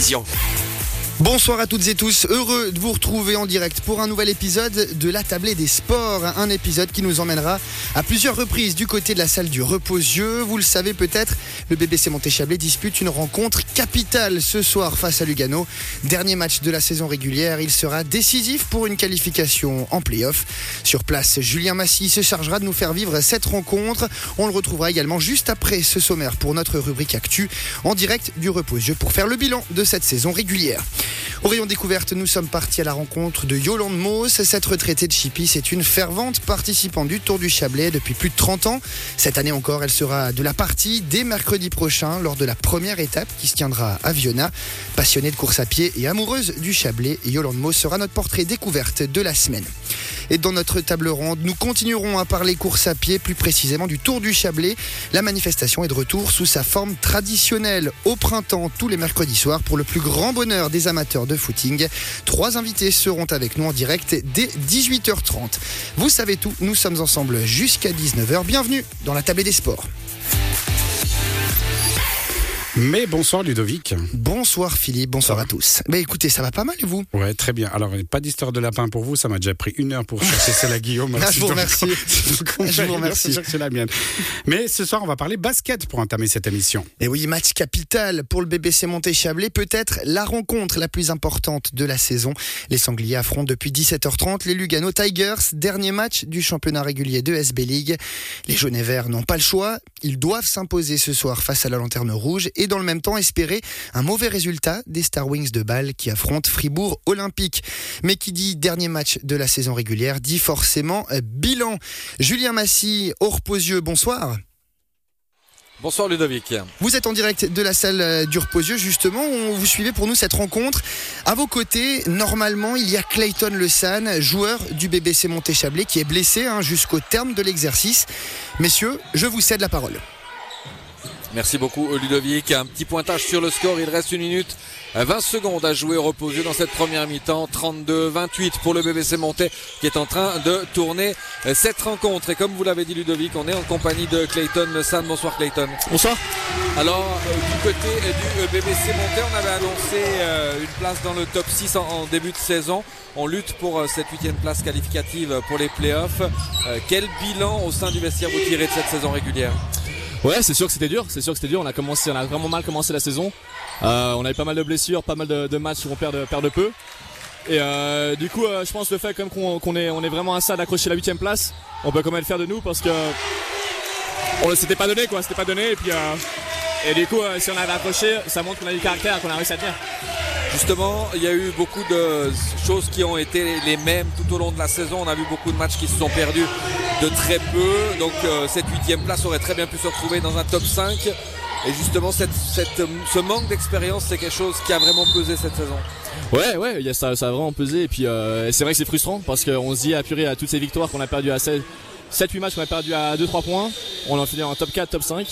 télévision. Bonsoir à toutes et tous, heureux de vous retrouver en direct pour un nouvel épisode de la tablée des sports, un épisode qui nous emmènera à plusieurs reprises du côté de la salle du reposieux. Vous le savez peut-être, le BBC Montéchablais dispute une rencontre capitale ce soir face à Lugano. Dernier match de la saison régulière, il sera décisif pour une qualification en play-off. Sur place, Julien Massy se chargera de nous faire vivre cette rencontre. On le retrouvera également juste après ce sommaire pour notre rubrique Actu en direct du reposieux pour faire le bilan de cette saison régulière. Au rayon découverte, nous sommes partis à la rencontre de Yolande Moos. Cette retraitée de Chippy, c'est une fervente participante du Tour du Chablais depuis plus de 30 ans. Cette année encore, elle sera de la partie dès mercredi prochain lors de la première étape qui se tiendra à Viona. Passionnée de course à pied et amoureuse du Chablais, Yolande Moos sera notre portrait découverte de la semaine. Et dans notre table ronde, nous continuerons à parler course à pied, plus précisément du Tour du Chablais. La manifestation est de retour sous sa forme traditionnelle au printemps tous les mercredis soirs pour le plus grand bonheur des amateurs de footing. Trois invités seront avec nous en direct dès 18h30. Vous savez tout, nous sommes ensemble jusqu'à 19h. Bienvenue dans la table des sports. Mais bonsoir Ludovic. Bonsoir Philippe, bonsoir à tous. Mais écoutez, ça va pas mal et vous? Ouais, très bien. Alors, pas d'histoire de lapin pour vous, ça m'a déjà pris une heure pour chercher celle à Guillaume. Ah, je vous remercie. je vous remercie. chercher la mienne. Mais ce soir, on va parler basket pour entamer cette émission. Et oui, match capital pour le BBC Monté-Chablais, peut-être la rencontre la plus importante de la saison. Les Sangliers affrontent depuis 17h30 les Lugano Tigers, dernier match du championnat régulier de SB League. Les jaunes et verts n'ont pas le choix, ils doivent s'imposer ce soir face à la lanterne rouge et dans le même temps espérer un mauvais résultat des Star Wings de Bâle qui affrontent Fribourg Olympique. Mais qui dit dernier match de la saison régulière dit forcément bilan. Julien Massy, au reposieux, bonsoir. Bonsoir Ludovic. Vous êtes en direct de la salle du Reposieux, justement. Vous suivez pour nous cette rencontre. À vos côtés, normalement, il y a Clayton Le San, joueur du BBC Montéchablais, qui est blessé hein, jusqu'au terme de l'exercice. Messieurs, je vous cède la parole. Merci beaucoup Ludovic. Un petit pointage sur le score. Il reste une minute 20 secondes à jouer reposé dans cette première mi-temps. 32-28 pour le BBC Monté qui est en train de tourner cette rencontre. Et comme vous l'avez dit Ludovic, on est en compagnie de Clayton Le San. Bonsoir Clayton. Bonsoir. Alors du côté du BBC Monté, on avait annoncé une place dans le top 6 en début de saison. On lutte pour cette huitième place qualificative pour les playoffs. Quel bilan au sein du vestiaire vous tirez de cette saison régulière? Ouais, c'est sûr que c'était dur. C'est sûr que c'était dur. On a commencé, on a vraiment mal commencé la saison. Euh, on avait pas mal de blessures, pas mal de, matchs où on perd de, perd de peu. Et euh, du coup, euh, je pense le fait comme qu'on est, on est vraiment à ça d'accrocher la huitième place, on peut quand même le faire de nous parce que on le s'était pas donné quoi, c'était pas donné. Et puis et du coup, si on avait accroché, ça montre qu'on a du caractère, qu'on a réussi à tenir. Justement, il y a eu beaucoup de choses qui ont été les mêmes tout au long de la saison. On a vu beaucoup de matchs qui se sont perdus de très peu. Donc euh, cette huitième place aurait très bien pu se retrouver dans un top 5. Et justement, ce manque d'expérience, c'est quelque chose qui a vraiment pesé cette saison. Ouais, ouais, ça, a vraiment pesé. Et puis euh, c'est vrai que c'est frustrant parce qu'on se dit apuré à toutes ces victoires qu'on a perdues à 7, 7-8 matchs qu'on a perdu à 2-3 points. On en finit en top 4, top 5.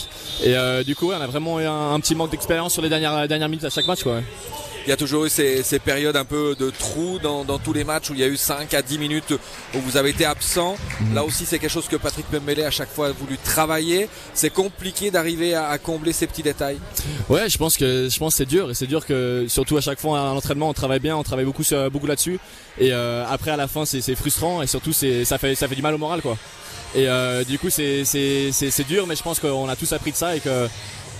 Et euh, du coup, on a vraiment eu un, petit manque d'expérience sur les dernières, dernières minutes à chaque match. Quoi. Il y a toujours eu ces, ces périodes un peu de trous dans, dans, tous les matchs où il y a eu 5 à 10 minutes où vous avez été absent. Mmh. Là aussi, c'est quelque chose que Patrick Pembele à chaque fois a voulu travailler. C'est compliqué d'arriver à, à, combler ces petits détails. Ouais, je pense que je pense c'est dur et c'est dur que surtout à chaque fois à l'entraînement on travaille bien, on travaille beaucoup sur, beaucoup là-dessus. Et euh, après à la fin c'est frustrant et surtout c'est ça fait ça fait du mal au moral quoi. Et euh, du coup c'est c'est dur, mais je pense qu'on a tous appris de ça et que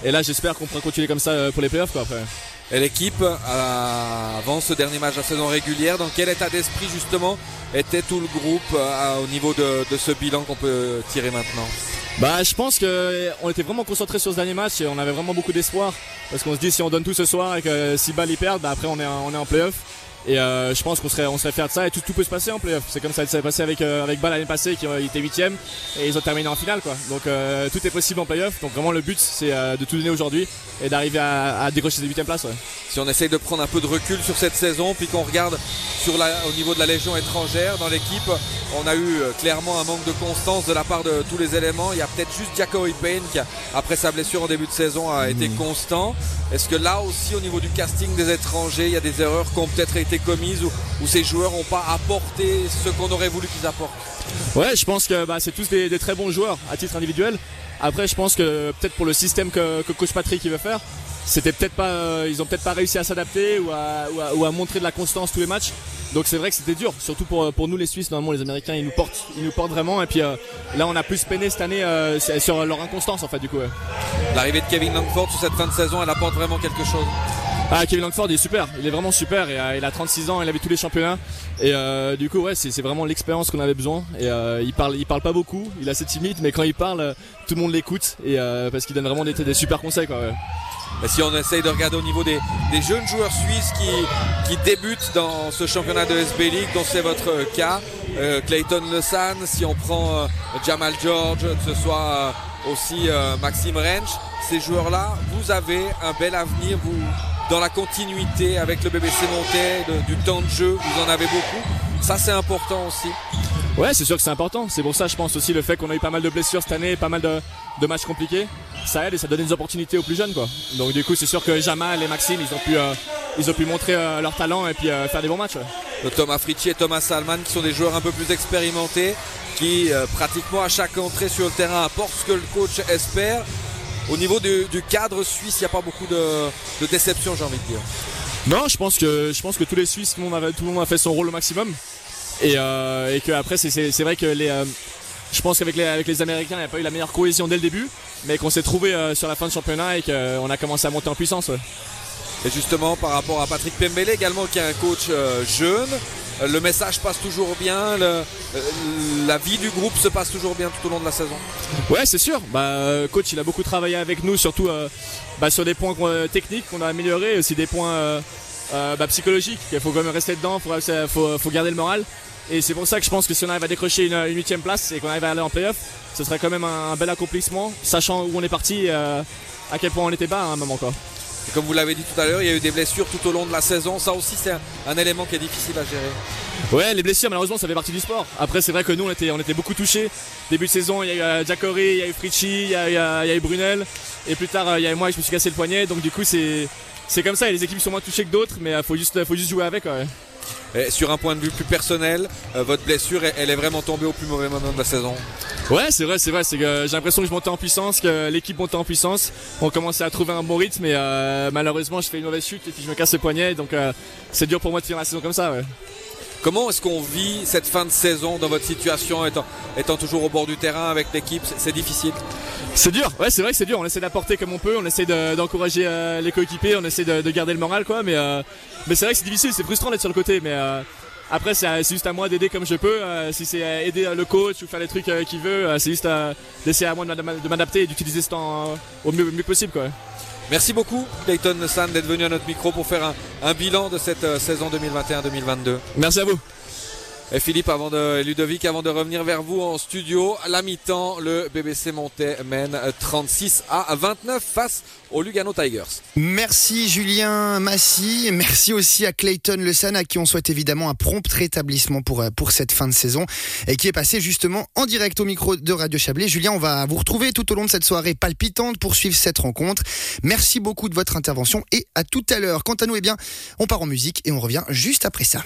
et là j'espère qu'on pourra continuer comme ça pour les playoffs quoi après. Et l'équipe, avant ce dernier match la saison régulière, dans quel état d'esprit justement était tout le groupe au niveau de, de ce bilan qu'on peut tirer maintenant? Bah, je pense que on était vraiment concentré sur ce dernier match et on avait vraiment beaucoup d'espoir parce qu'on se dit si on donne tout ce soir et que si Ball y perd, bah après on est on est en playoff. Et euh, je pense qu'on serait, on serait fier de ça et tout, peut se passer en playoff. C'est comme ça s'est passé avec, euh, avec l'année passée qui euh, était huitième et ils ont terminé en finale quoi. Donc euh, tout est possible en playoff. Donc vraiment le but c'est euh, de tout donner aujourd'hui et d'arriver à, décrocher cette huitième place. Ouais. Si on essaye de prendre un peu de recul sur cette saison puis qu'on regarde au niveau de la légion étrangère dans l'équipe, on a eu clairement un manque de constance de la part de tous les éléments. Il y a peut-être juste Jacoby Payne qui après sa blessure en début de saison a été mmh. constant. Est-ce que là aussi au niveau du casting des étrangers, il y a des erreurs qui ont peut-être été commises où ces joueurs n'ont pas apporté ce qu'on aurait voulu qu'ils apportent? Ouais, je pense que bah, c'est tous des, des, très bons joueurs à titre individuel. Après, je pense que peut-être pour le système que, que coach Patrick il veut faire, c'était peut-être pas, ils ont peut-être pas réussi à s'adapter ou à, montrer de la constance tous les matchs. Donc c'est vrai que c'était dur, surtout pour, pour nous les Suisses. Normalement, les Américains, ils nous portent, ils nous portent vraiment. Et puis là, on a plus peiné cette année sur leur inconstance en fait du coup. L'arrivée de Kevin Langford sur cette fin de saison, elle apporte vraiment quelque chose. Ah, Kevin Langford est super, il est vraiment super et, il a 36 ans, il avait tous les championnats. Et euh, du coup ouais c'est vraiment l'expérience qu'on avait besoin. Et euh, il parle il parle pas beaucoup, il est assez timide mais quand il parle tout le monde l'écoute et euh, parce qu'il donne vraiment des, des, super conseils quoi. si on essaye de regarder au niveau des, jeunes joueurs suisses qui, qui débutent dans ce championnat de SB League, dont c'est votre cas, Clayton Lesan, si on prend Jamal George, que ce soit aussi Maxime Rench, ces joueurs-là, vous avez un bel avenir, vous dans la continuité avec le BBC Monté, du temps de jeu, vous en avez beaucoup. Ça, c'est important aussi. Ouais, c'est sûr que c'est important. C'est pour ça, je pense aussi, le fait qu'on a eu pas mal de blessures cette année, pas mal de, matchs compliqués, ça aide et ça donne des opportunités aux plus jeunes, quoi. Donc, du coup, c'est sûr que Jamal et Maxime, ils ont pu, euh, ils ont pu montrer euh, leur talent et puis euh, faire des bons matchs. Thomas Fritchie et Thomas Salman, qui sont des joueurs un peu plus expérimentés, qui pratiquement à chaque entrée sur le terrain apportent ce que le coach espère. Au niveau du, cadre suisse, il n'y a pas beaucoup de, déception, j'ai envie de dire. Non, je pense que je pense que tous les Suisses, tout le monde a, tout le monde a fait son rôle au maximum. Et, euh, et que après, c'est vrai que les, euh, je pense qu'avec les, avec les Américains, il n'y a pas eu la meilleure cohésion dès le début, mais qu'on s'est trouvé euh, sur la fin de championnat et qu'on a commencé à monter en puissance. Et justement, par rapport à Patrick Pembele également, qui est un coach jeune, le message passe toujours bien, la vie du groupe se passe toujours bien tout au long de la saison. Ouais, c'est sûr. Bah, coach, il a beaucoup travaillé avec nous, surtout euh, bah, sur des points techniques qu'on a améliorés, aussi des points euh, euh, bah, psychologiques. Il faut quand même rester dedans, il faut, garder le moral. Et c'est pour ça que je pense que si on arrive à décrocher une huitième place et qu'on arrive à aller en playoff, ce serait quand même un, bel accomplissement, sachant où on est parti, à quel point on était bas à un moment comme vous l'avez dit tout à l'heure, il y a eu des blessures tout au long de la saison. Ça aussi, c'est un, élément qui est difficile à gérer. Ouais, les blessures, malheureusement, ça fait partie du sport. Après, c'est vrai que nous, on était, on était beaucoup touchés. Début de saison, il y a eu Jacori, euh, il y a eu Fritchi, il y a, eu Brunel. Et plus tard, euh, il y a eu moi, je me suis cassé le poignet. Donc, du coup, c'est, c'est comme ça. Et les équipes sont moins touchées que d'autres, mais il euh, faut juste, faut juste jouer avec. sur un point de vue plus personnel, votre blessure, elle est vraiment tombée au plus mauvais moment de la saison Ouais, c'est vrai, c'est vrai. C'est que j'ai l'impression que je montais en puissance, que l'équipe montait en puissance. On commençait à trouver un bon rythme, mais euh, malheureusement, je fais une mauvaise chute et puis je me casse le poignet. Donc, euh, c'est dur pour moi de finir la saison comme ça. Ouais. Comment est-ce qu'on vit cette fin de saison dans votre situation, étant, toujours au bord du terrain avec l'équipe? C'est difficile C'est dur, ouais, c'est vrai que c'est dur. On essaie d'apporter comme on peut, on essaie d'encourager euh, les coéquipiers, on essaie de, garder le moral, quoi. Mais, mais c'est vrai que c'est difficile, c'est frustrant d'être sur le côté, mais après, c'est juste à moi d'aider comme je peux. Euh, si c'est aider le coach ou faire les trucs euh, qu'il veut, euh, c'est juste d'essayer à moi de m'adapter et d'utiliser ce temps au mieux, possible. Quoi. Merci beaucoup, Clayton San, d'être venu à notre micro pour faire un bilan de cette saison 2021-2022. Merci à vous. Et Philippe, avant de, Ludovic, avant de revenir vers vous en studio, à la mi-temps, le BBC Montais mène 36 à 29 face aux Lugano Tigers. Merci Julien Massy, merci aussi à Clayton Le San, à qui on souhaite évidemment un prompt rétablissement pour, euh, pour cette fin de saison et qui est passé justement en direct au micro de Radio Chablais. Julien, on va vous retrouver tout au long de cette soirée palpitante pour suivre cette rencontre. Merci beaucoup de votre intervention et à tout à l'heure. Quant à nous, eh bien, on part en musique et on revient juste après ça.